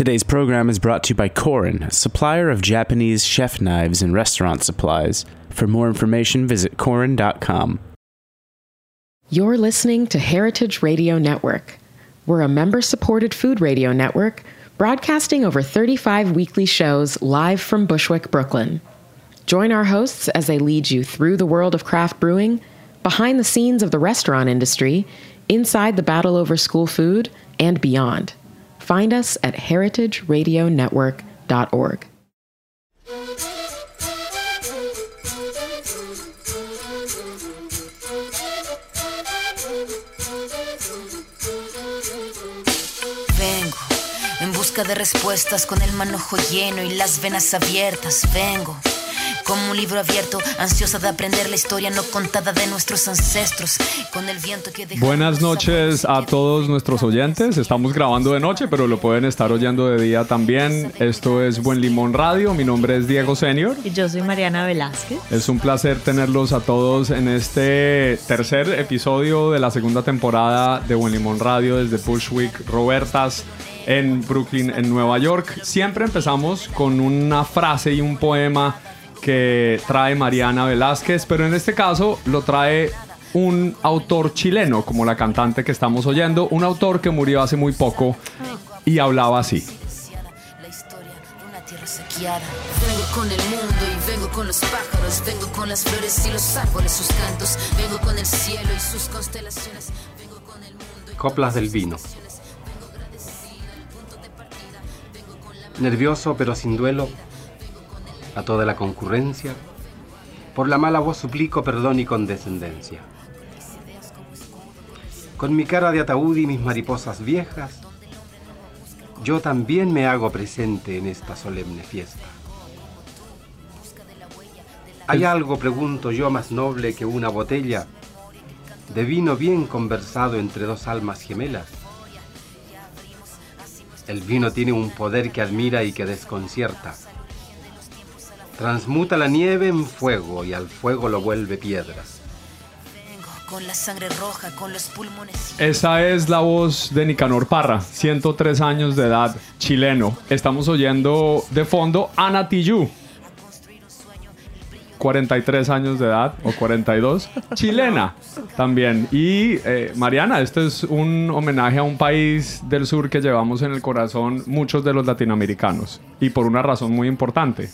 Today's program is brought to you by Korin, supplier of Japanese chef knives and restaurant supplies. For more information, visit korin.com. You're listening to Heritage Radio Network. We're a member supported food radio network broadcasting over 35 weekly shows live from Bushwick, Brooklyn. Join our hosts as they lead you through the world of craft brewing, behind the scenes of the restaurant industry, inside the battle over school food, and beyond. Find us at heritageradionetwork.org. Vengo en busca de respuestas con el manojo lleno y las venas abiertas. Vengo como un libro abierto, ansiosa de aprender la historia no contada de nuestros ancestros. Con el viento que Buenas noches a todos nuestros oyentes. Estamos grabando de noche, pero lo pueden estar oyendo de día también. Esto es Buen Limón Radio. Mi nombre es Diego Senior. Y yo soy Mariana Velázquez. Es un placer tenerlos a todos en este tercer episodio de la segunda temporada de Buen Limón Radio desde Bushwick Robertas en Brooklyn, en Nueva York. Siempre empezamos con una frase y un poema que trae Mariana Velázquez, pero en este caso lo trae un autor chileno, como la cantante que estamos oyendo, un autor que murió hace muy poco y hablaba así. la historia de una tierra saqueada. Vengo con el mundo y vengo con los pájaros, vengo con las flores y los árboles, sus cantos, vengo con el cielo y sus constelaciones, vengo con el mundo y Coplas del vino. Nervioso pero sin duelo, a toda la concurrencia, por la mala voz suplico perdón y condescendencia. Con mi cara de ataúd y mis mariposas viejas, yo también me hago presente en esta solemne fiesta. ¿Hay algo, pregunto yo, más noble que una botella de vino bien conversado entre dos almas gemelas? El vino tiene un poder que admira y que desconcierta. Transmuta la nieve en fuego y al fuego lo vuelve piedra. vengo con la sangre roja, con los pulmones. Esa es la voz de Nicanor Parra, 103 años de edad, chileno. Estamos oyendo de fondo Ana Tijoux, 43 años de edad o 42, chilena también. Y eh, Mariana, este es un homenaje a un país del sur que llevamos en el corazón muchos de los latinoamericanos y por una razón muy importante.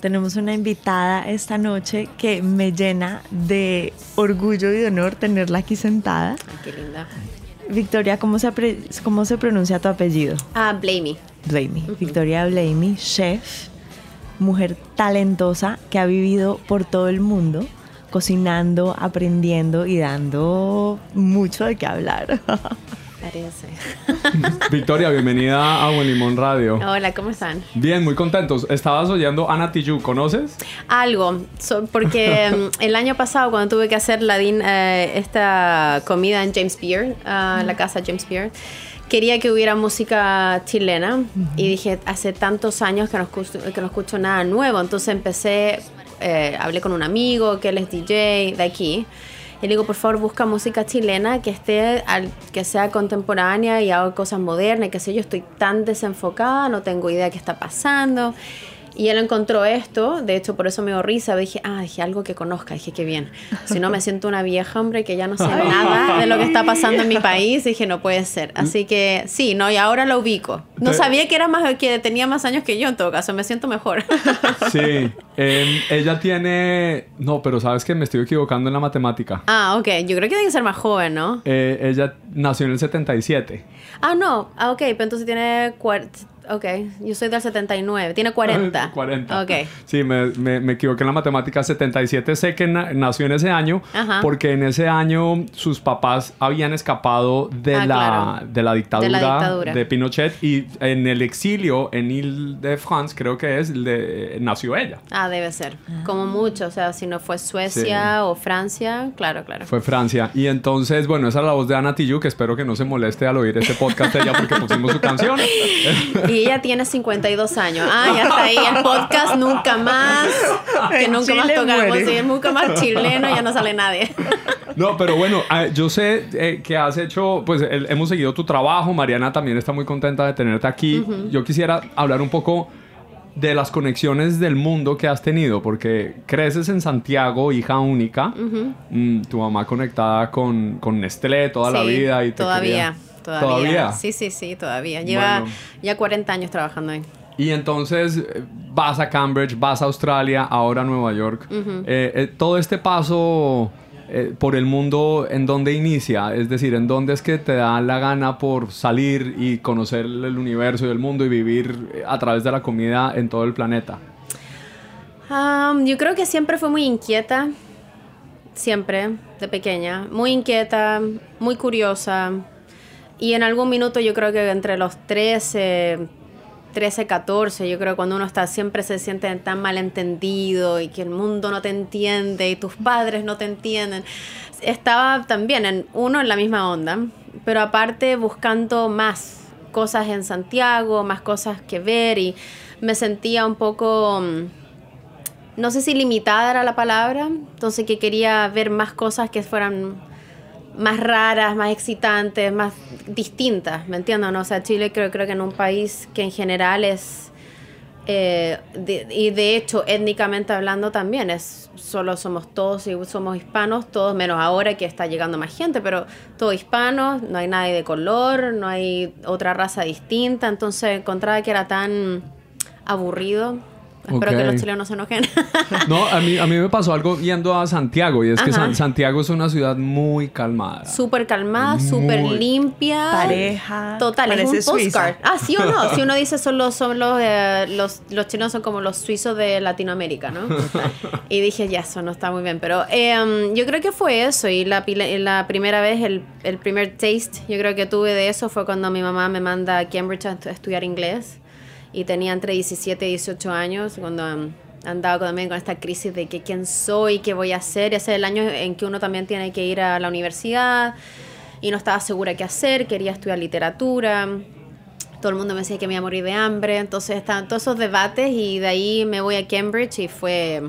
Tenemos una invitada esta noche que me llena de orgullo y de honor tenerla aquí sentada. Qué linda. Victoria, ¿cómo se, cómo se pronuncia tu apellido? Ah, Blamey. Blamey. Victoria Blamey, chef, mujer talentosa que ha vivido por todo el mundo, cocinando, aprendiendo y dando mucho de qué hablar. Parece. Victoria, bienvenida a Buen Limón Radio. Hola, ¿cómo están? Bien, muy contentos. Estabas oyendo Ana Tijoux, ¿conoces? Algo, so- porque mm, el año pasado cuando tuve que hacer la din- eh, esta comida en James Beard, ah, la casa James Beard, quería que hubiera música chilena y dije, hace tantos años que no escucho, que no escucho nada nuevo, entonces empecé, eh, hablé con un amigo que él es DJ de aquí. Y le digo, por favor, busca música chilena que esté, al- que sea contemporánea y haga cosas modernas, y que sé yo, estoy tan desenfocada, no tengo idea qué está pasando. Y él encontró esto, de hecho por eso me dio risa, dije, ah, dije algo que conozca, dije, qué bien. Si no me siento una vieja, hombre, que ya no sé nada de lo que está pasando en mi país, dije, no puede ser. Así que sí, no, y ahora lo ubico. No sabía que era más, que tenía más años que yo en todo caso, me siento mejor. Sí. Em, ella tiene... No, pero sabes que me estoy equivocando en la matemática. ah, ok, yo creo que tiene que ser más joven, ¿no? Eh, ella nació en el 77. Ah, no, ah, ok, pero entonces tiene... Ok, yo soy del 79, tiene 40. 40. Ok. Sí, me, me, me equivoqué en la matemática. 77 sé que na- nació en ese año Ajá. porque en ese año sus papás habían escapado de, Ah, la, claro. de la dictadura De la dictadura. de Pinochet y en el exilio en Ile-de-France, creo que es, de- nació ella. Ah, debe ser. Como mucho, o sea, si no fue Suecia o Francia, claro, claro. Fue Francia. Y entonces, bueno, esa es la voz de Ana Tijoux, que espero que no se moleste al oír este podcast de ella porque pusimos su canción. Y ella tiene 52 años. Ah, ya está ahí el podcast nunca más. Que En nunca más Chile tocamos. muere. Sí, nunca más chileno, ya no sale nadie. No, pero bueno, ah, yo sé eh, que has hecho, pues el- hemos seguido tu trabajo, Mariana también está muy contenta de tenerte aquí. Yo quisiera hablar un poco de las conexiones del mundo que has tenido, porque creces en Santiago, hija única, Mm, tu mamá conectada con, con Nestlé toda la Sí, vida y te todavía, quería- todavía. ¿Todavía? Sí, sí, sí, todavía. Lleva Bueno. ya 40 años trabajando ahí. Y entonces eh, vas a Cambridge, vas a Australia, ahora a Nueva York. Eh, eh, todo este paso eh, por el mundo, ¿en dónde inicia? Es decir, ¿en dónde es que te da la gana por salir y conocer el universo y el mundo y vivir a través de la comida en todo el planeta? Um, yo creo que siempre fue muy inquieta, siempre, de pequeña. Muy inquieta, muy curiosa. Y en algún minuto yo creo que entre los 13, 13, 14, yo creo que cuando uno está siempre se siente tan malentendido y que el mundo no te entiende y tus padres no te entienden. Estaba también en uno en la misma onda, pero aparte buscando más cosas en Santiago, más cosas que ver y me sentía un poco mm, no sé si limitada era la palabra, entonces que quería ver más cosas que fueran más raras, más excitantes, más distintas, ¿me entiendes? No? O sea, Chile creo, creo que en un país que en general es, eh, y de hecho étnicamente hablando también, es solo somos todos y somos hispanos, todos menos ahora que está llegando más gente, pero todos hispanos, no hay nadie de color, no hay otra raza distinta, entonces encontraba que era tan aburrido. Espero que los chilenos se enojen. No, a mí, a mí me pasó algo yendo a Santiago y es que Ajá. San- Santiago es una ciudad muy calmada. súper calmada, súper limpia. Pareja. Total, es un Suiza. postcard. Ah, sí o no. Si uno dice son los, son los, eh, los, los chinos son como los suizos de Latinoamérica, ¿no? y dije, ya, eso no está muy bien. Pero eh, yo creo que fue eso. Y la, la primera vez, el, el primer taste, yo creo que tuve de eso fue cuando mi mamá me manda a Cambridge a estu- estudiar inglés. Y tenía entre 17 y 18 años, cuando um, andaba también con esta crisis de que quién soy, qué voy a hacer. Ese es el año en que uno también tiene que ir a la universidad y no estaba segura qué hacer, quería estudiar literatura. Todo el mundo me decía que me iba a morir de hambre, entonces estaban todos esos debates y de ahí me voy a Cambridge y fue,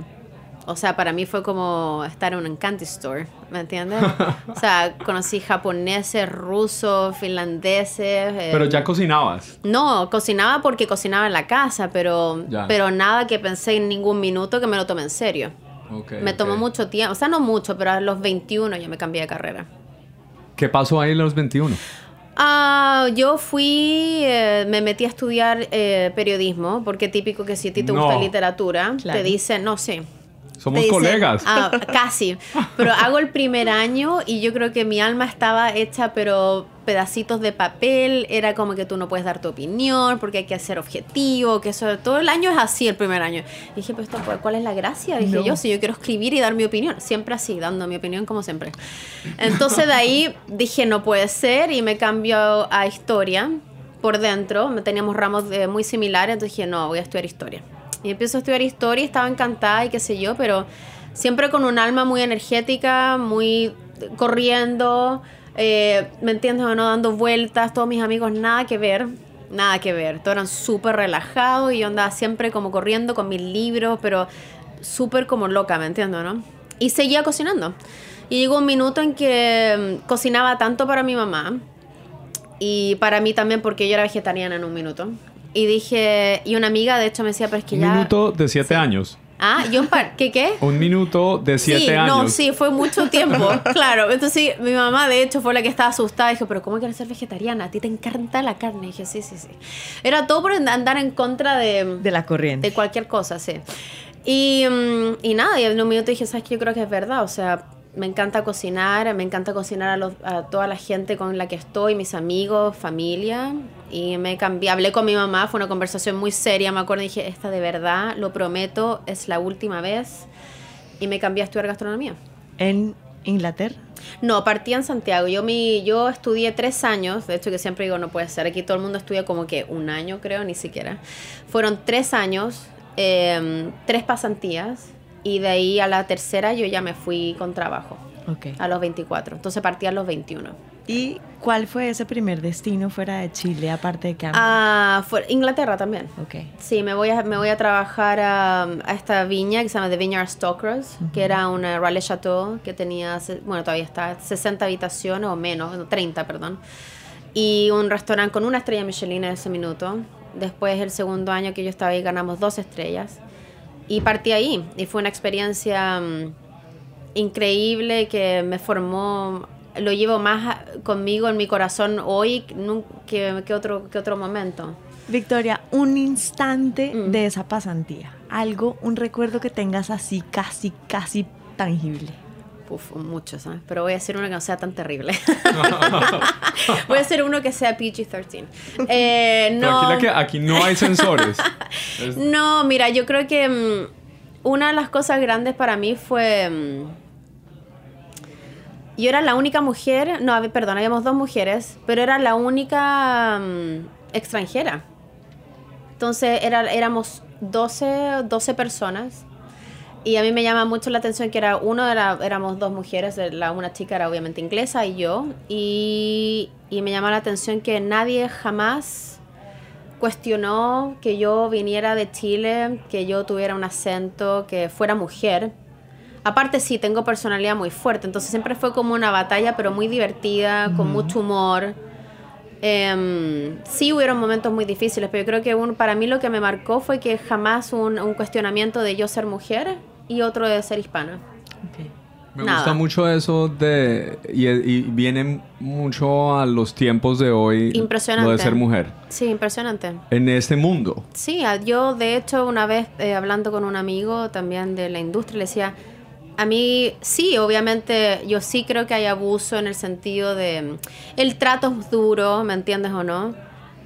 o sea, para mí fue como estar en un candy store, ¿me entiendes? O sea, conocí japoneses, rusos, finlandeses. eh, Pero ya cocinabas. no, cocinaba porque cocinaba en la casa, pero, Ya. pero nada que pensé en ningún minuto que me lo tomé en serio. Ok, me tomó mucho tiempo, o sea, no mucho, pero a los 21 yo me cambié de carrera. ¿Qué pasó ahí en los 21? Ah, yo fui, eh, me metí a estudiar eh, periodismo, porque típico que si a ti te No. gusta literatura, Claro. te dicen, no sé. Somos dicen, colegas. ah, casi. Pero hago el primer año y yo creo que mi alma estaba hecha, pero pedacitos de papel. Era como que tú no puedes dar tu opinión porque hay que ser objetivo, que eso todo el año es así el primer año. Y dije, pero esto, ¿cuál es la gracia? Dije No. yo, si yo quiero escribir y dar mi opinión, siempre así, dando mi opinión como siempre. Entonces de ahí dije, no puede ser y me cambio a historia por dentro. Teníamos ramos de- muy similares, entonces dije, no, voy a estudiar historia. Y empiezo a estudiar historia estaba encantada y qué sé yo, pero siempre con un alma muy energética, muy corriendo, eh, ¿me entiendes o no? Dando vueltas, todos mis amigos nada que ver, nada que ver. Todos eran súper relajados y yo andaba siempre como corriendo con mis libros, pero súper como loca, ¿me entiendes, no? Y seguía cocinando. Y llegó un minuto en que mm, cocinaba tanto para mi mamá y para mí también porque yo era vegetariana en un minuto. Y dije, y una amiga de hecho me decía, pero es que Un ya... minuto de siete años. Ah, yo un par... ¿Qué qué? Un minuto de siete sí, años. no, sí, fue mucho tiempo, claro. Entonces sí, mi mamá de hecho fue la que estaba asustada. Dijo, pero ¿cómo quieres ser vegetariana? A ti te encanta la carne. Y dije, sí, sí, sí. Era todo por andar en contra de, De la corriente. de cualquier cosa, sí. Y, mm, y nada, y en un minuto dije, ¿sabes qué? Yo creo que es verdad. O sea, me encanta cocinar, me encanta cocinar a, los- a toda la gente con la que estoy, mis amigos, familia. Y me cambié, hablé con mi mamá, fue una conversación muy seria, me acuerdo, y dije, esta de verdad, lo prometo, es la última vez. Y me cambié a estudiar gastronomía. En Inglaterra. No, partí en Santiago. Yo, mi, yo estudié tres años, de hecho que siempre digo no puede ser, aquí todo el mundo estudia como que un año creo, ni siquiera. Fueron tres años, eh, tres pasantías, y de ahí a la tercera yo ya me fui con trabajo, Ok. a los 24. Entonces partí a los 21. Y ¿Cuál fue ese primer destino fuera de Chile, aparte de Campbell? Ah, fue Inglaterra también. ok. Sí, me voy a, me voy a trabajar a, a esta viña que se llama The Vineyard Stalkers, que era una Raleigh Chateau que tenía, bueno, todavía está, 60 habitaciones o menos, no, 30, perdón. Y un restaurante con una estrella Michelin en ese minuto. Después, el segundo año que yo estaba ahí, ganamos dos estrellas. Y partí ahí. Y fue una experiencia mm, increíble que me formó. Lo llevo más conmigo en mi corazón hoy que, que otro, que otro momento. Victoria, un instante Mm. de esa pasantía. Algo, un recuerdo que tengas así, casi, casi tangible. Uf, muchos, ¿sabes? Pero voy a hacer uno que no sea tan terrible. voy a hacer uno que sea PG-13. Eh, no, Tranquila que aquí no hay sensores. Es- no, mira, yo creo que mm, una de las cosas grandes para mí fue... mm, yo era la única mujer, no, perdón, habíamos dos mujeres, pero era la única mm, extranjera. Entonces era, éramos 12, 12 personas. Y a mí me llama mucho la atención que era uno de la, éramos dos mujeres, la, una chica era obviamente inglesa y yo. Y, y me llama la atención que nadie jamás cuestionó que yo viniera de Chile, que yo tuviera un acento, que fuera mujer. Aparte sí, tengo personalidad muy fuerte, entonces siempre fue como una batalla, pero muy divertida, con mucho humor. Em, sí hubieron momentos muy difíciles, pero yo creo que un- para mí lo que me marcó fue que jamás un, un cuestionamiento de yo ser mujer y otro de ser hispana. Me Nada. gusta mucho eso de... Y, y viene mucho a los tiempos de hoy. Impresionante. Lo de ser mujer. Sí, impresionante. En este mundo. Sí, a- yo de hecho una vez eh, hablando con un amigo también de la industria le decía, a mí sí, obviamente yo sí creo que hay abuso en el sentido de mm, el trato es duro, ¿me entiendes o no?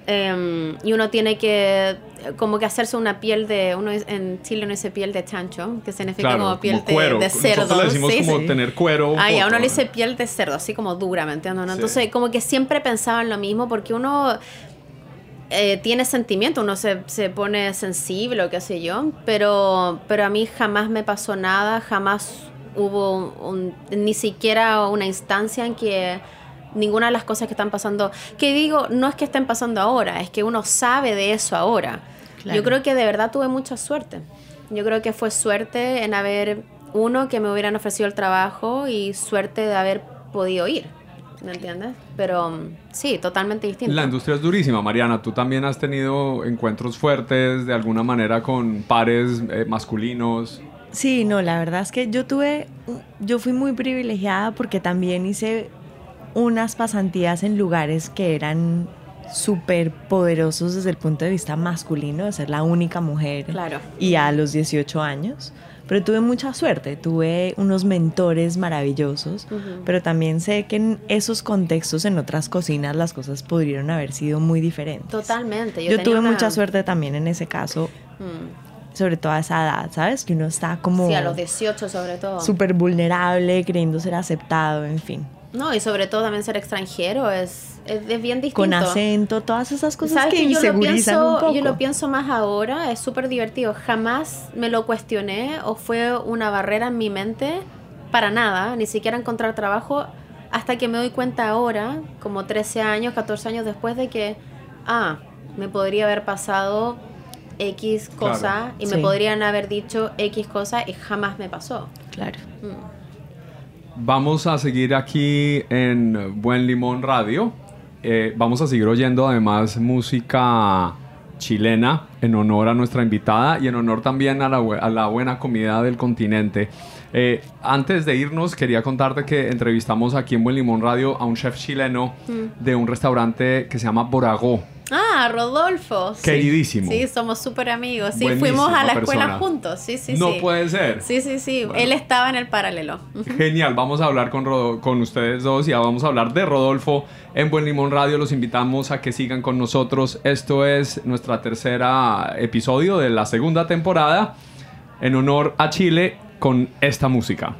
Em, y uno tiene que eh, como que hacerse una piel de, uno es- en Chile no dice piel de chancho, que significa Claro, como piel como de- de, cerdo. Nosotros le decimos sí, como sí. tener cuero. ya, poco, uno le dice piel de cerdo, así como dura, ¿me entiendes? no? Sí. Entonces, como que siempre pensaba en lo mismo, porque uno eh, tiene sentimiento, uno se, se pone sensible o qué sé yo, pero, pero a mí jamás me pasó nada, jamás hubo un- ni siquiera una instancia en que ninguna de las cosas que están pasando, que digo, no es que estén pasando ahora, es que uno sabe de eso ahora. Claro. Yo creo que de verdad tuve mucha suerte. Yo creo que fue suerte en haber, uno, que me hubieran ofrecido el trabajo y suerte de haber podido ir. ¿Me entiendes? Pero mm, sí, totalmente distinto. La industria es durísima, Mariana. Tú también has tenido encuentros fuertes de alguna manera con pares eh, masculinos. Sí, no, la verdad es que yo tuve, yo fui muy privilegiada porque también hice unas pasantías en lugares que eran súper poderosos desde el punto de vista masculino, de ser la única mujer Claro. y a los 18 años. Pero tuve mucha suerte, tuve unos mentores maravillosos, pero también sé que en esos contextos, en otras cocinas, las cosas pudieron haber sido muy diferentes. Totalmente. Yo, tuve una- mucha suerte también en ese caso, Mm. sobre todo a esa edad, ¿sabes? Que uno está como Sí, a los 18 sobre todo. súper vulnerable, creyendo ser aceptado, en fin. No, y sobre todo también ser extranjero es, es, es bien distinto. Con acento, todas esas cosas ¿Sabes que que yo lo, insegurizan un pienso, poco. yo lo pienso más ahora, es súper divertido. Jamás me lo cuestioné o fue una barrera en mi mente para nada, ni siquiera encontrar trabajo, hasta que me doy cuenta ahora, como 13 años, 14 años después de que, ah, me podría haber pasado X cosa Claro. y Sí. me podrían haber dicho X cosa y jamás me pasó. Claro. Vamos a seguir aquí en Buen Limón Radio. Eh, vamos a seguir oyendo además música chilena en honor a nuestra invitada y en honor también a la, bu- a la buena comida del continente. Eh, antes de irnos, quería contarte que entrevistamos aquí en Buen Limón Radio a un chef chileno de un restaurante que se llama Boragó. Ah, Rodolfo. Queridísimo. Sí, somos súper amigos. Sí, Buenísima fuimos a la escuela juntos. Sí, sí, no sí. puede ser. Sí, sí, sí. Bueno. Él estaba en el paralelo. Genial, vamos a hablar con, Rodo- con ustedes dos y vamos a hablar de Rodolfo en Buen Limón Radio. Los invitamos a que sigan con nosotros. Esto es nuestra tercera episodio de la segunda temporada en honor a Chile con esta música.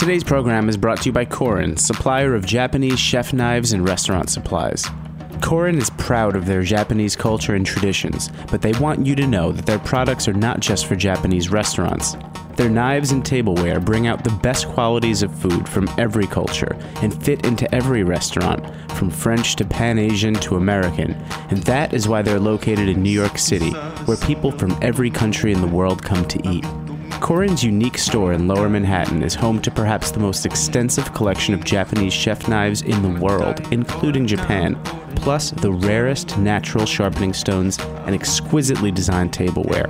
Today's program is brought to you by Korin, supplier of Japanese chef knives and restaurant supplies. Korin is proud of their Japanese culture and traditions, but they want you to know that their products are not just for Japanese restaurants. Their knives and tableware bring out the best qualities of food from every culture and fit into every restaurant, from French to Pan Asian to American, and that is why they're located in New York City, where people from every country in the world come to eat. Korin's unique store in Lower Manhattan is home to perhaps the most extensive collection of Japanese chef knives in the world, including Japan, plus the rarest natural sharpening stones and exquisitely designed tableware.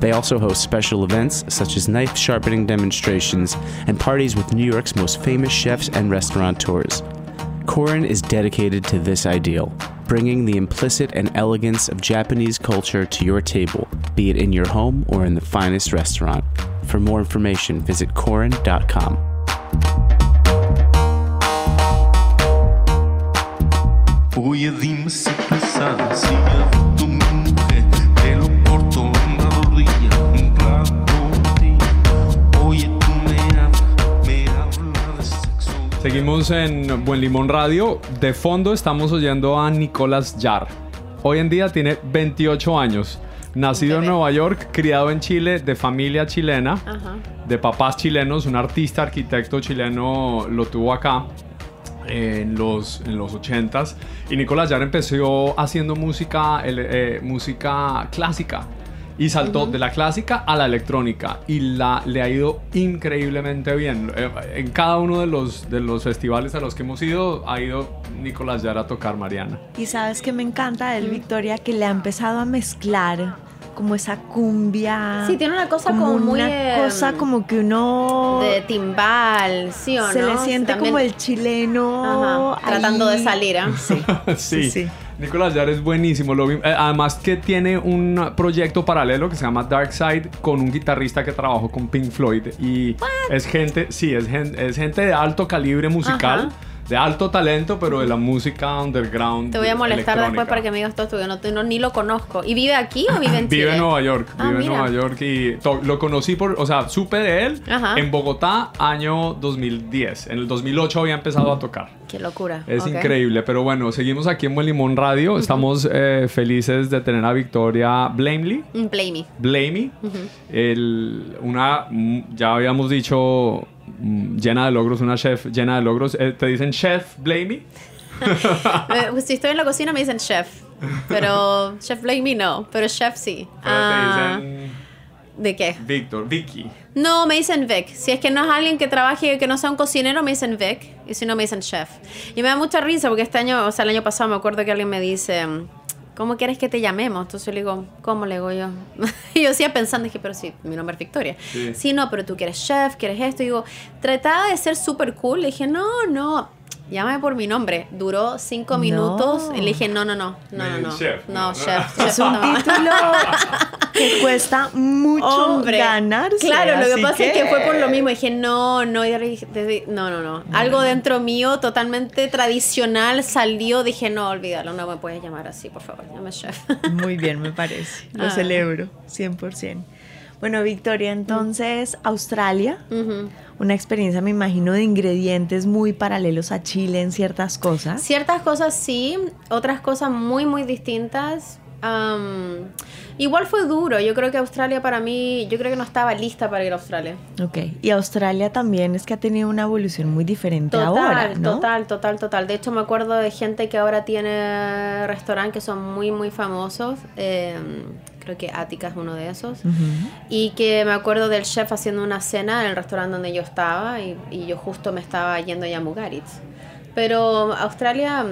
They also host special events such as knife sharpening demonstrations and parties with New York's most famous chefs and restaurateurs. Korin is dedicated to this ideal, bringing the implicit and elegance of Japanese culture to your table, be it in your home or in the finest restaurant. For more information, visit Korin.com. Seguimos en Buen Limón Radio. De fondo estamos oyendo a Nicolás Yar. Hoy en día tiene 28 años. Nacido en. Nueva York, criado en Chile, de familia chilena, Ajá. de papás chilenos, un artista, arquitecto chileno lo tuvo acá en los, en los 80s. Y Nicolás Yar empezó haciendo música, eh, música clásica. Y saltó de la clásica a la electrónica. Y la, le ha ido increíblemente bien. Eh, En cada uno de los, de los festivales a los que hemos ido, ha ido Nicolás Yar a tocar Mariana. Y sabes que me encanta de él, Victoria, que le ha empezado a mezclar como esa cumbia. Sí, tiene una cosa como muy, Una eh, cosa como que uno. De timbal, ¿sí o no? se le siente También- como el chileno. Ajá, tratando de salir, ¿ah? Sí. sí. sí. Nicolás Yar es buenísimo. Lo vi- eh, además que tiene un proyecto paralelo que se llama Dark Side con un guitarrista que trabajó con Pink Floyd. Y es gente, sí, es gente, es gente de alto calibre musical, Ajá. De alto talento, pero de la música underground. Te voy a molestar después para que me digas todo esto, que no, no- ni lo conozco. ¿Y vive aquí o vive en Chile? Vive en Nueva York, Ah, vive en mira. Nueva York y lo conocí por, o sea, supe de él Ajá. en Bogotá año 2010. En el 2008 había empezado a tocar. Qué locura. Es increíble, pero bueno, seguimos aquí en Buen Limón Radio. Estamos eh, felices de tener a Victoria Blamely. Me. Blamey, el- una, ya habíamos dicho, llena de logros, una chef llena de logros. Eh, ¿Te dicen chef Blamey? Eh, pues, si estoy en la cocina me dicen chef, pero chef blame me no, pero chef sí. Pero Ah, te dicen ¿De qué? Víctor, Vicky. No, me dicen Vic. Si es que no es alguien que trabaje, que no sea un cocinero, me dicen Vic. Y si no, me dicen chef. Y me da mucha risa porque este año, o sea, el año pasado me acuerdo que alguien me dice, ¿cómo quieres que te llamemos? Entonces yo le digo, ¿cómo le digo yo? y yo decía pensando, dije, pero sí, mi nombre es Victoria. Sí. Sí, no, pero tú quieres chef, quieres esto. Y digo, trataba de ser súper cool. Le dije, no, no. Llámame por mi nombre. Duró cinco No. minutos. Y le dije, no, no, no. No, no, no. Chef, No, no. chef. Es chef, un no. título que cuesta mucho Hombre, ganarse. Claro, lo que pasa es que fue por lo mismo. Dije, no, no, no, no, no. Algo dentro mío totalmente tradicional salió. Dije, no, olvídalo, no me puedes llamar así, por favor, llame chef. Muy bien, me parece. Lo Ah. celebro, 100%. Bueno, Victoria, entonces, Australia, una experiencia, me imagino, de ingredientes muy paralelos a Chile en ciertas cosas. Ciertas cosas sí, otras cosas muy, muy distintas. Am, igual fue duro. Yo creo que Australia para mí, yo creo que no estaba lista para ir a Australia. Ok, y Australia también es que ha tenido una evolución muy diferente Total, ahora, ¿no? total, total, total. De hecho, me acuerdo de gente que ahora tiene restaurantes que son muy, muy famosos. Eh, creo que Attica es uno de esos. Ujú. Y que me acuerdo del chef haciendo una cena en el restaurante donde yo estaba y, y yo justo me estaba yendo ya a Mugaritz. Pero Australia,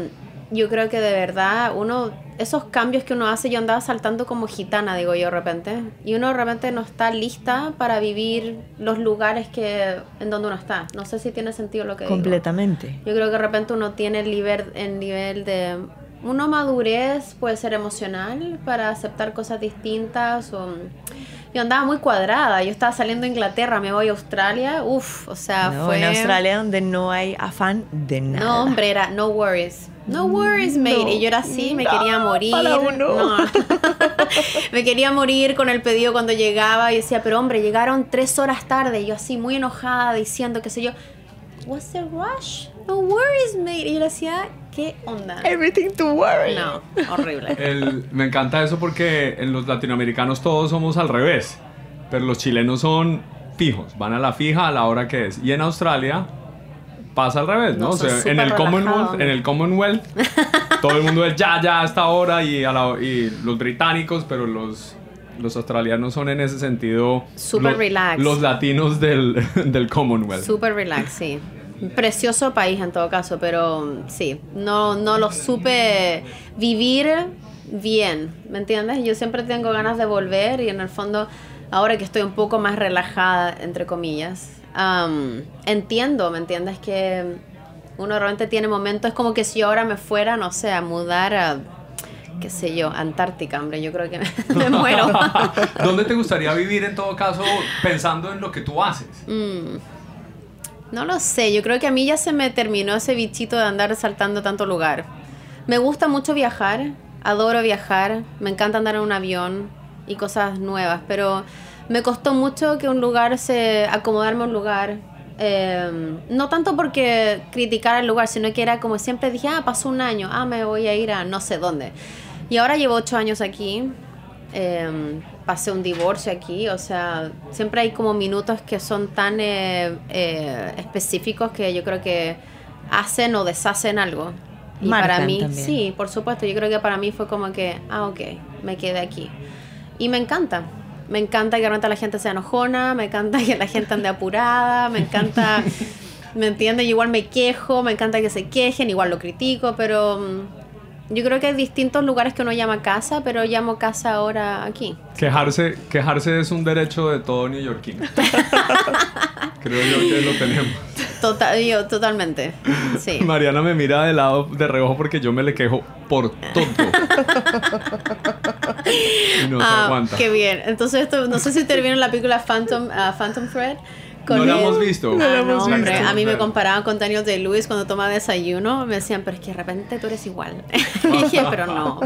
yo creo que de verdad, uno, esos cambios que uno hace, yo andaba saltando como gitana, digo yo de repente. Y uno de repente no está lista para vivir los lugares que, en donde uno está. No sé si tiene sentido lo que digo. Completamente. Yo creo que de repente uno tiene el nivel, el nivel de... Una madurez puede ser emocional para aceptar cosas distintas. O, yo andaba muy cuadrada. Yo estaba saliendo de Inglaterra, me voy a Australia. Uf, o sea, No, fue... En Australia donde no hay afán de nada. No, hombre, era no worries. No worries, mate. No. Y yo era así, me quería morir. para uno. No. me quería morir con el pedido cuando llegaba. Y decía, pero hombre, llegaron tres horas tarde. Y yo así, muy enojada, diciendo, qué sé yo. what's the rush? No worries, mate. Y yo le decía, ¿qué onda? Everything to worry. No, horrible. El- me encanta eso porque en los latinoamericanos todos somos al revés, pero los chilenos son fijos, van a la fija a la hora que es. Y en Australia pasa al revés, ¿no? No, o sea, son en el Commonwealth, en el Commonwealth, todo el mundo es ya, ya a esta hora y, a la- y los británicos, pero los los australianos son en ese sentido Súper los- relax. los latinos del, del Commonwealth. Super relax, sí. Precioso país en todo caso, pero sí, no, no lo supe vivir bien, ¿me entiendes? Yo siempre tengo ganas de volver y en el fondo, ahora que estoy un poco más relajada, entre comillas, entiendo, ¿me entiendes? Que uno realmente tiene momentos, es como que si yo ahora me fuera, no sé, a mudar a, qué sé yo, Antártica, hombre, yo creo que me, me muero. ¿Dónde te gustaría vivir en todo caso pensando en lo que tú haces? Mm. No lo sé, yo creo que a mí ya se me terminó ese bichito de andar saltando tanto lugar. Me gusta mucho viajar, adoro viajar, me encanta andar en un avión y cosas nuevas, pero me costó mucho que un lugar se acomodarme a un lugar. eh, no tanto porque criticara el lugar, sino que era como siempre dije, ah, pasó un año, ah, me voy a ir a no sé dónde. Y ahora llevo ocho años aquí, eh, pasé un divorcio aquí, o sea, siempre hay como minutos que son tan eh, eh, específicos que yo creo que hacen o deshacen algo. Y para mí, también. sí, por supuesto, yo creo que para mí fue como que, ah, ok, me quedé aquí. Y me encanta. Me encanta que realmente la gente sea enojona, me encanta que la gente ande apurada, me encanta, ¿me entiendes? Yo igual me quejo, me encanta que se quejen, igual lo critico, pero mm, yo creo que hay distintos lugares que uno llama casa, pero llamo casa ahora aquí. Quejarse, quejarse es un derecho de todo neoyorquino. Creo yo que lo tenemos. Total, yo, totalmente. Sí. Mariana me mira de lado de reojo porque yo me le quejo por todo. y no se Ah, aguanta. qué bien. Entonces, esto, no sé si te vieron la película Phantom, ah, Phantom Thread. No la el- hemos visto. Ah, no, hombre, visto. a mí me comparaban con Daniel de Lewis cuando tomaba desayuno. Me decían, pero es que de repente tú eres igual. y dije, pero no,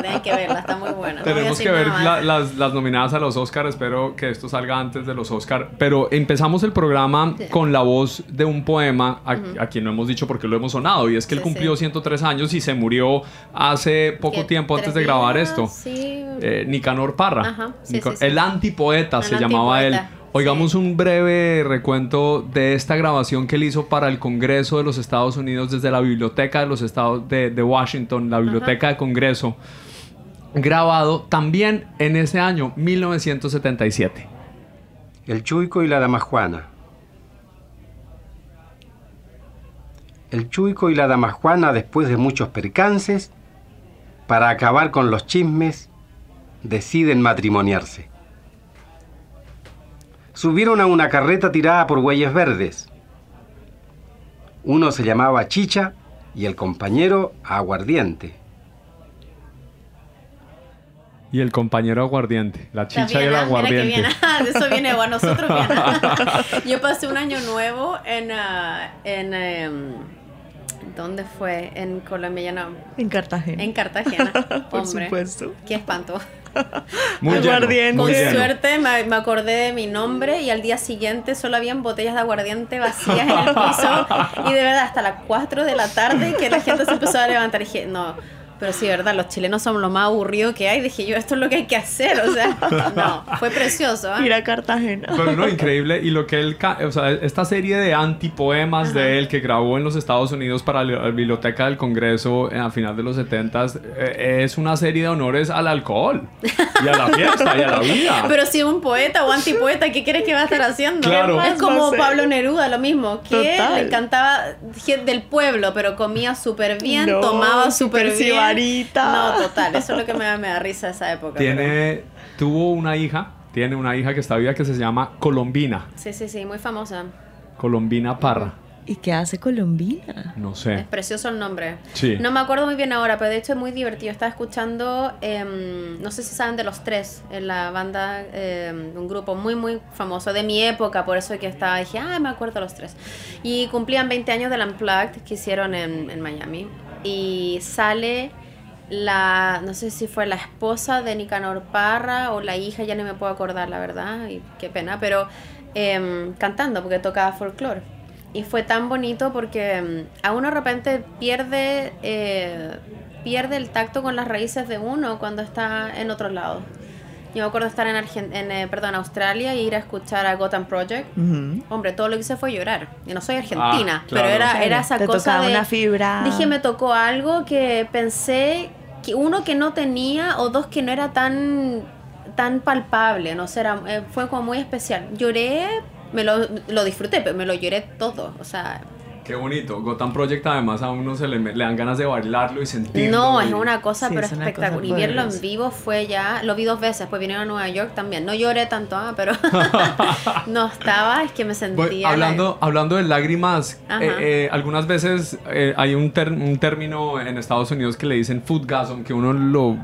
tienen que verla, está muy buena. No Tenemos que ver la- las, las nominadas a los Oscars. Espero que esto salga antes de los Oscars. Pero empezamos el programa Sí. con la voz de un poema a, a quien no hemos dicho porque lo hemos sonado. Y es que él cumplió sí. 103 años y se murió hace poco ¿Qué, tiempo antes de grabar días? esto. Sí. Eh, Nicanor Parra. Ajá, sí, Nico- sí, sí. El antipoeta El se llamaba él. Oigamos un breve recuento de esta grabación que él hizo para el Congreso de los Estados Unidos desde la Biblioteca de los Estados de, de Washington, la Biblioteca de Congreso, grabado también en ese año 1977. El Chuico y la Dama Juana. El Chuico y la Dama Juana, después de muchos percances, para acabar con los chismes, deciden matrimoniarse. Subieron a una carreta tirada por bueyes verdes. Uno se llamaba Chicha y el compañero Aguardiente. Y el compañero aguardiente, la chicha y el aguardiente. ah, de eso viene a nosotros. Yo pasé un año nuevo en, ah, en em, ¿dónde fue? En Colombia, ya no, En Cartagena. en Cartagena. Por Hombre, supuesto. Qué espanto. Muy Aguardiente. Con suerte me, me acordé de mi nombre y al día siguiente solo habían botellas de aguardiente vacías en el piso y de verdad hasta las 4 de la tarde que la gente se empezó a levantar y dije, no, pero sí, verdad, los chilenos son lo más aburrido que hay. Dije yo, esto es lo que hay que hacer, o sea, no, fue precioso. ¿ah? Ir a Cartagena. Pero no, increíble. Y lo que él, o sea, esta serie de antipoemas de él que grabó en los Estados Unidos para la Biblioteca del Congreso eh, a final de los 70 es una serie de honores al alcohol y a la fiesta y a la vida. Pero si un poeta o antipoeta, ¿qué crees que va a estar haciendo? Claro. Es ¿Qué más va a como? Pablo Neruda, lo mismo, que Total. le encantaba gente del pueblo, pero comía súper bien, No, tomaba súper súper bien. No, total, eso es lo que me, da- me da risa esa época. pero- Tiene, tuvo una hija, tiene una hija que está viva que se llama Colombina, Sí, sí, sí, muy famosa. Colombina Parra. ¿Y qué hace Colombina? No Es sé. precioso el nombre. Sí. No me acuerdo muy bien ahora, pero de hecho es muy divertido. Estaba escuchando, em, no sé si saben de los tres, en la banda, em, un grupo muy, muy famoso de mi época, por eso que estaba, dije, ah, me acuerdo de los tres. Y cumplían 20 años del Unplugged que hicieron en, en Miami. Y sale la, no sé si fue la esposa de Nicanor Parra o la hija, ya no me puedo acordar, la verdad, y qué pena, pero em, cantando porque tocaba folclore. y fue tan bonito porque mm, a uno de repente pierde, eh, pierde el tacto con las raíces de uno cuando está en otro lado. Yo me acuerdo estar en, Argen- en eh, perdón, Australia y ir a escuchar a Gotham Project. Hombre, todo lo que hice fue llorar. Yo no soy argentina, Ah, claro. pero era, era esa te cosa tocaba de... una fibra. Dije, me tocó algo que pensé, que uno que no tenía o dos que no era tan, tan palpable, no sé, era- eh, fue como muy especial. Lloré, me lo, lo disfruté, pero me lo lloré todo, o sea... Qué bonito. Gotham Project además a uno se le, le dan ganas de bailarlo y sentirlo. No, y- es una cosa Sí, pero es espectacular. cosa Y verlo en vivo fue ya, lo vi dos veces, pues vinieron a Nueva York también. No lloré tanto, ah, pero no estaba, es que me Bueno, sentía... hablando, hablando de lágrimas, eh, eh, algunas veces eh, hay un, ter- un término en Estados Unidos que le dicen foodgasm, que uno lo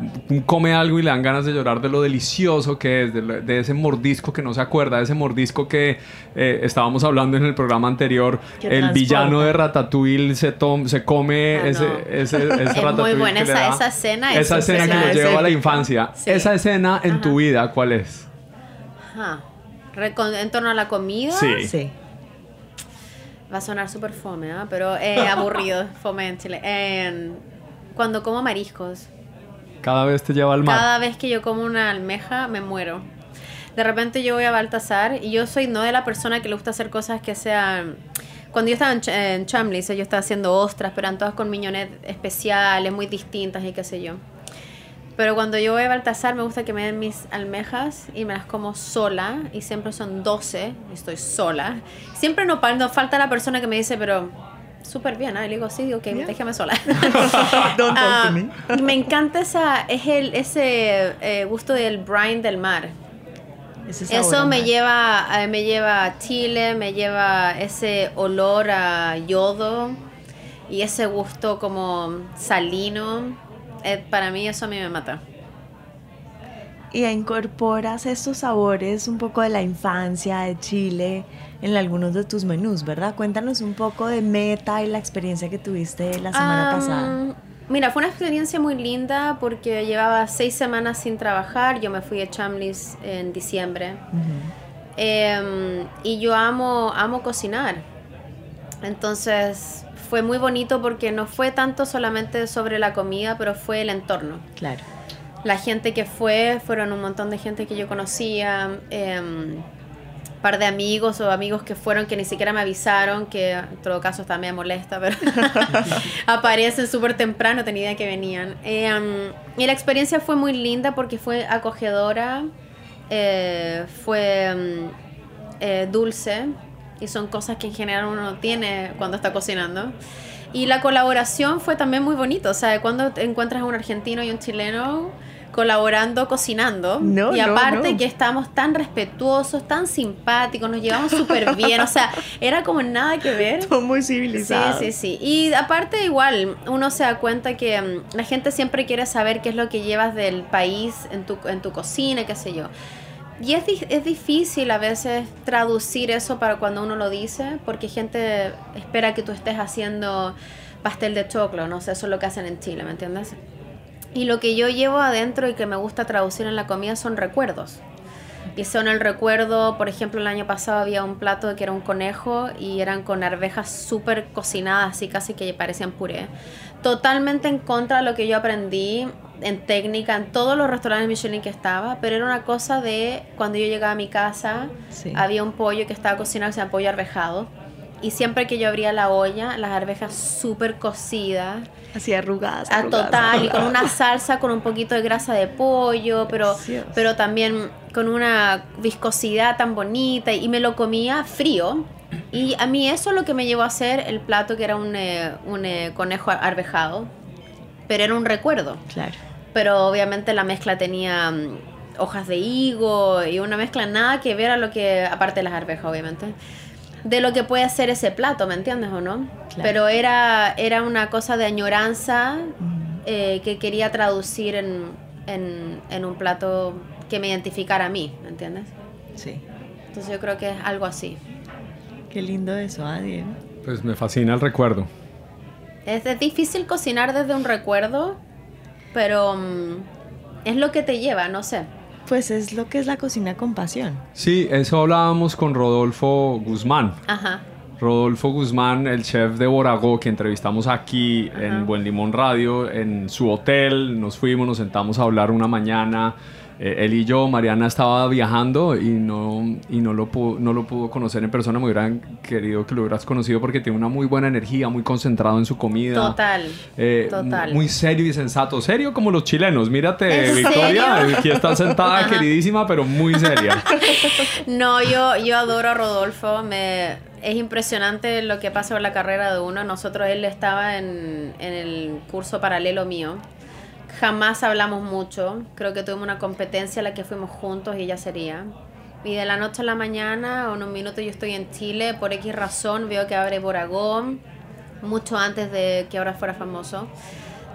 come algo y le dan ganas de llorar de lo delicioso que es, de, lo- de ese mordisco que no se acuerda, de ese mordisco que eh, estábamos hablando en el programa anterior. El transporta. Villano de Ratatouille se, tom- se come Ah, ese, no. ese, ese Es muy Ratatouille buena que le esa- da- esa escena es Esa escena que lo lleva a la infancia. Sí. Esa escena en Ajá. tu vida, ¿cuál es? Ajá. En torno a la comida. Sí. Sí. Va a sonar súper fome, ¿ah? pero eh, aburrido, fome en Chile. En- cuando como mariscos, Cada vez te lleva al mar. cada vez que yo como una almeja me muero. De repente yo voy a Baltasar y yo soy no de la persona que le gusta hacer cosas que sean... Cuando yo estaba en, Ch- en Chambliss, yo estaba haciendo ostras, pero eran todas con miñones especiales, muy distintas y qué sé yo. Pero cuando yo voy a Baltasar me gusta que me den mis almejas y me las como sola y siempre son 12 y estoy sola. Siempre no, no falta la persona que me dice, pero súper bien, ¿ah? Y le digo, sí, ok, déjame sola. Don't talk Ah, to me. me encanta esa, es el, ese eh, gusto del brine del mar. Ese Eso me lleva, eh, me lleva a Chile, me lleva ese olor a yodo y ese gusto como salino. Eh, para mí eso a mí me mata. Y incorporas estos sabores un poco de la infancia de Chile en algunos de tus menús, ¿verdad? Cuéntanos un poco de Meta y la experiencia que tuviste la semana pasada. Mira, fue una experiencia muy linda porque llevaba seis semanas sin trabajar. Yo me fui a Chambliss en diciembre. Ujú. Em, y yo amo, amo cocinar. Entonces fue muy bonito porque no fue tanto solamente sobre la comida, pero fue el entorno. Claro. La gente que fue, fueron un montón de gente que yo conocía, em, par de amigos o amigos que fueron que ni siquiera me avisaron, que en todo caso está medio molesta, pero aparecen súper temprano, tenía idea que venían. Em, y la experiencia fue muy linda porque fue acogedora, eh, fue em, eh, dulce, y son cosas que en general uno no tiene cuando está cocinando. Y la colaboración fue también muy bonito, o sea, cuando encuentras a un argentino y un chileno colaborando, cocinando. No, y aparte no. que estábamos tan respetuosos, tan simpáticos, nos llevamos súper bien, o sea, era como nada que ver. Son muy Sí, civilizados. sí, sí. Y aparte igual, uno se da cuenta que mm, la gente siempre quiere saber qué es lo que llevas del país en tu, en tu cocina, qué sé yo. Y es, di- es difícil a veces traducir eso para cuando uno lo dice, porque gente espera que tú estés haciendo pastel de choclo, no sé, eso es lo que hacen en Chile, ¿me entiendes? Y lo que yo llevo adentro y que me gusta traducir en la comida son recuerdos. Y son el recuerdo, por ejemplo, el año pasado había un plato que era un conejo y eran con arvejas súper cocinadas, así casi que parecían puré. Totalmente en contra de lo que yo aprendí en técnica, en todos los restaurantes Michelin que estaba, pero era una cosa de cuando yo llegaba a mi casa, Sí. había un pollo que estaba cocinado, que se llama pollo arvejado. Y siempre que yo abría la olla, las arvejas súper cocidas, Así arrugadas. a arrugadas, total y con una salsa con un poquito de grasa de pollo pero pero también con una viscosidad tan bonita y me lo comía frío. Y a mí eso es lo que me llevó a hacer el plato que era un, eh, un eh, conejo arvejado pero era un recuerdo. Claro. pero obviamente la mezcla tenía mm, hojas de higo y una mezcla nada que ver a lo que, aparte de las arvejas obviamente, de lo que puede ser ese plato, ¿me entiendes o no? Claro. Pero era, era una cosa de añoranza eh, que quería traducir en, en, en un plato que me identificara a mí, ¿me entiendes? Sí. Entonces yo creo que es algo así. Qué lindo eso, Adi. Pues me fascina el recuerdo. Es, es difícil cocinar desde un recuerdo, pero mm, es lo que te lleva, no sé. Pues es lo que es la cocina con pasión. Sí, eso hablábamos con Rodolfo Guzmán. Ajá. Rodolfo Guzmán, el chef de Boragó, que entrevistamos aquí en Buen Limón Radio, en su hotel. Nos fuimos, nos sentamos a hablar una mañana. Eh, él y yo, Mariana estaba viajando y no, y no, lo pudo, no lo pudo conocer en persona. Me hubieran querido que lo hubieras conocido porque tiene una muy buena energía, muy concentrado en su comida. Total. Eh, total. Muy serio y sensato. Serio como los chilenos. Mírate, ¿En Victoria. serio? Aquí está sentada, queridísima, pero muy seria. No, yo, yo adoro a Rodolfo. Me, es impresionante lo que pasa con la carrera de uno. Nosotros, él estaba en, en el curso paralelo mío. Jamás hablamos mucho. Creo que tuvimos una competencia a la que fuimos juntos y ya sería. Y de la noche a la mañana, o en un minuto yo estoy en Chile, por X razón veo que abre Boragón, mucho antes de que ahora fuera famoso.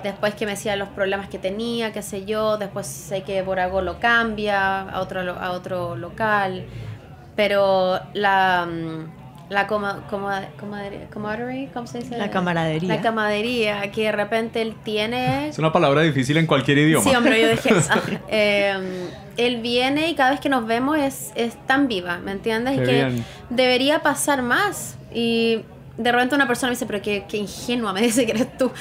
Después que me decía los problemas que tenía, qué sé yo. Después sé que Boragó lo cambia a otro, a otro local. Pero la, mm, la coma, coma, comadre- camaraderie, ¿cómo se dice? La camaradería. La camaradería que de repente él tiene Es una palabra difícil en cualquier idioma. Sí, hombre, yo dije, ah, eh, él viene y cada vez que nos vemos es, es tan viva, ¿me entiendes? Qué y que bien. debería pasar más. Y de repente una persona me dice, pero qué, qué ingenua me dice que eres tú.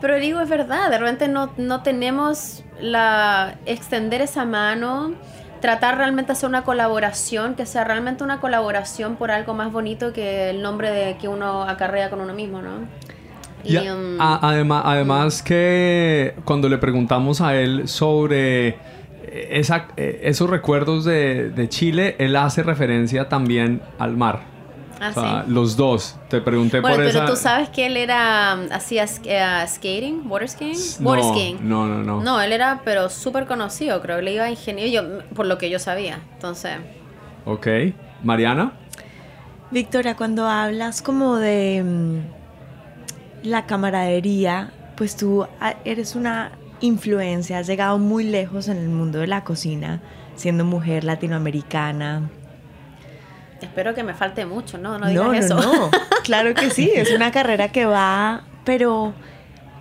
Pero le digo, es verdad, de repente no, no tenemos la extender esa mano, tratar realmente de hacer una colaboración, que sea realmente una colaboración por algo más bonito que el nombre de que uno acarrea con uno mismo, ¿no? Y um, a- además, además que cuando le preguntamos a él sobre esa- eh, esos recuerdos de, de Chile, él hace referencia también al mar. Ah, o sea, sí. los dos. Te pregunté Bueno, por pero esa... tú sabes que él era um, hacía eh, skating, water skiing, No, water skiing. no, no, no. No, él era pero súper conocido, creo que le iba a ingenio yo por lo que yo sabía. Entonces, Ok. Mariana. Victoria, cuando hablas como de mm, la camaradería, pues tú ah, eres una influencia, has llegado muy lejos en el mundo de la cocina, siendo mujer latinoamericana. Espero que me falte mucho, no, no digas no, eso. no, claro que sí, es una carrera que va, pero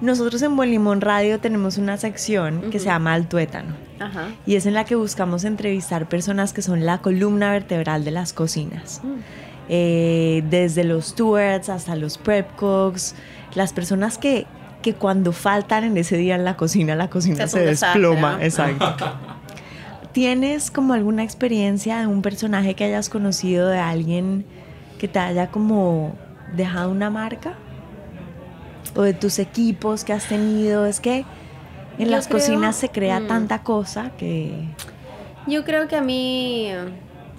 nosotros en Buen Limón Radio tenemos una sección que se llama Al Tuétano. Ajá. Y es en la que buscamos entrevistar personas que son la columna vertebral de las cocinas. Eh, desde los stewards hasta los prep cooks, las personas que, que cuando faltan en ese día en la cocina, la cocina se desploma. ¿no? Exacto. ¿Tienes como alguna experiencia de un personaje que hayas conocido, de alguien que te haya como dejado una marca? ¿O de tus equipos que has tenido? Es que en Yo las creo- cocinas se crea mm. tanta cosa que... Yo creo que a mí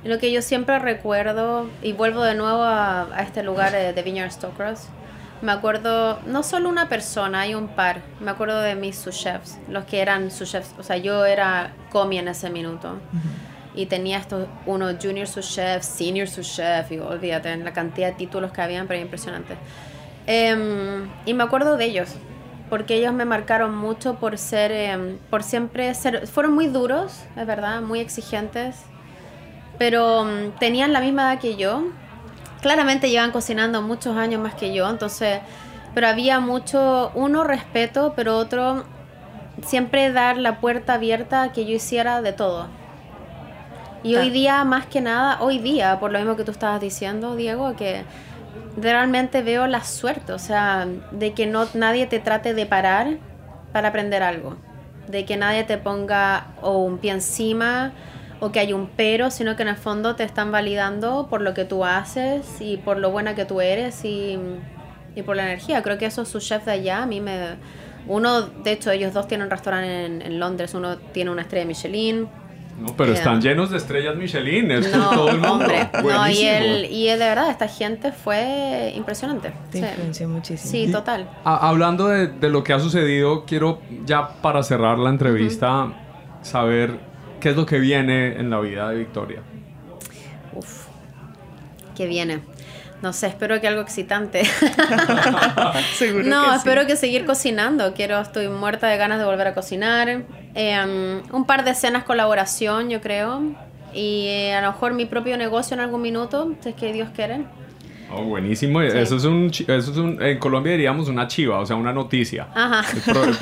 lo que yo siempre recuerdo, y vuelvo de nuevo a, a este lugar eh, de Vineyard Stokros, me acuerdo, no solo una persona, hay un par, me acuerdo de mis sous chefs, los que eran sous chefs, o sea, yo era comi en ese minuto. Y tenía estos, uno junior sous chef, senior sous chef, y olvídate, la cantidad de títulos que habían, pero impresionante. Em, y me acuerdo de ellos, porque ellos me marcaron mucho por ser, em, por siempre ser, fueron muy duros, es verdad, muy exigentes, pero em, tenían la misma edad que yo. Claramente llevan cocinando muchos años más que yo, entonces, pero había mucho, uno, respeto, pero otro, siempre dar la puerta abierta a que yo hiciera de todo. Y hoy día, más que nada, hoy día, por lo mismo que tú estabas diciendo, Diego, que realmente veo la suerte, o sea, de que no nadie te trate de parar para aprender algo, de que nadie te ponga o un pie encima o que hay un pero, sino que en el fondo te están validando por lo que tú haces y por lo buena que tú eres y, y por la energía. Creo que esos sus chefs de allá a mí me... Uno, de hecho, ellos dos tienen un restaurante en, en Londres, uno tiene una estrella de Michelin. No, pero Eh, están llenos de estrellas Michelin. Es No, todo el mundo. hombre. No, y, el, y de verdad, esta gente fue impresionante. Te Sí. influenció muchísimo. Sí, total. Ha- hablando de, de lo que ha sucedido, quiero ya para cerrar la entrevista saber qué es lo que viene en la vida de Victoria. Uf. ¿Qué viene? No sé, espero que algo excitante. Seguro no, que sí. espero que seguir cocinando. Quiero, estoy muerta de ganas de volver a cocinar. Eh, un par de escenas colaboración, yo creo. Y eh, a lo mejor mi propio negocio en algún minuto, si es que Dios quiere. Oh, buenísimo. Eso es un, eso es un, en Colombia diríamos una chiva, o sea, una noticia. Ajá.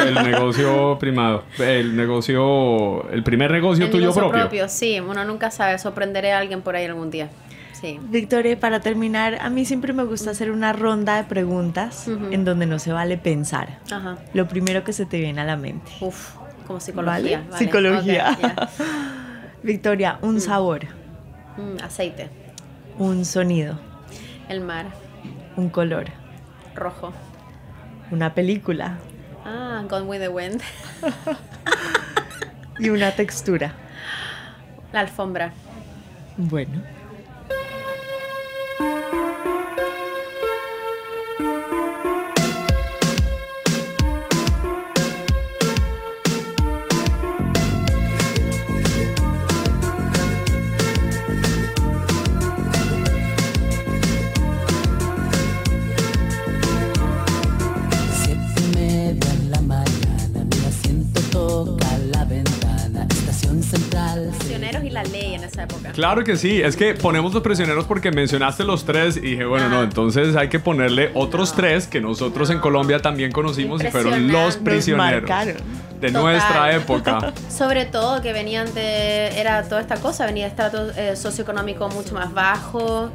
El, negocio primado, el negocio, el primer negocio El tuyo negocio propio. Sí, uno nunca sabe. Sorprenderé a alguien por ahí algún día. Sí. Victoria, para terminar, a mí siempre me gusta hacer una ronda de preguntas en donde no se vale pensar. Ajá. Lo primero que se te viene a la mente. Uf, como psicología. ¿Vale? vale. Psicología. Victoria, un sabor, Mm, aceite. un sonido, El mar. un color, Rojo. una película Ah, Gone with the Wind. y una textura. La alfombra. Bueno. Claro que sí, es que ponemos los prisioneros porque mencionaste los tres y dije, bueno, no, entonces hay que ponerle otros tres que nosotros en Colombia también conocimos y fueron los prisioneros de Total. nuestra época. Sobre todo que venían de. Era toda esta cosa, venía de estrato eh, socioeconómico mucho más bajo.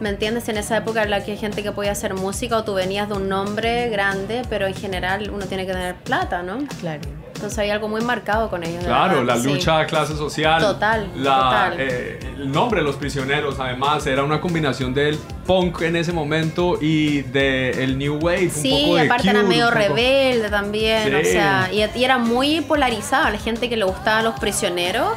¿Me entiendes? En esa época en la que hay gente que podía hacer música o tú venías de un nombre grande, pero en general uno tiene que tener plata, ¿no? Claro. Entonces hay algo muy marcado con ellos. de Claro, verdad, la sí. lucha de clase social. Total, la, total. eh, el nombre de los prisioneros, además, era una combinación del punk en ese momento y del new wave. un Sí, poco de aparte era Cure, medio un poco- rebelde también, Sí. o sea, y, y era muy polarizado, la gente que le gustaban los prisioneros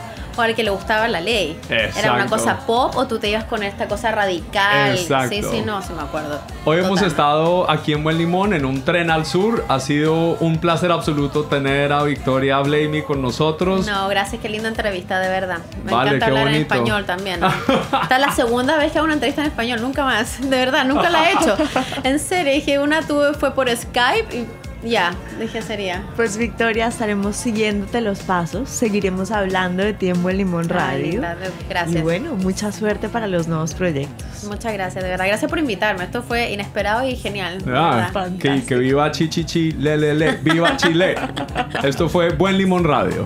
al que le gustaba la ley. Era una Exacto. cosa pop o tú te ibas con esta cosa radical. Exacto. Sí, sí, no, sí me acuerdo. Hoy hemos Total. estado aquí en Buen Limón en un tren al sur. Ha sido un placer absoluto tener a Victoria Blamey con nosotros. No, gracias, qué linda entrevista, de verdad. Me Vale, encanta hablar en bonito. español también. ¿no? Esta es la segunda vez que hago una entrevista en español, nunca más. De verdad, nunca la he hecho. En serio, dije, una tuve fue por Skype y ya, dije sería. Pues Victoria, estaremos siguiéndote los pasos, seguiremos hablando de ti en Limón Radio. Gracias. Y bueno, mucha suerte para los nuevos proyectos. Muchas gracias, de verdad. Gracias por invitarme. Esto fue inesperado y genial. Ah, que viva Chichichi, le, le, le, viva Chile. Esto fue Buen Limón Radio.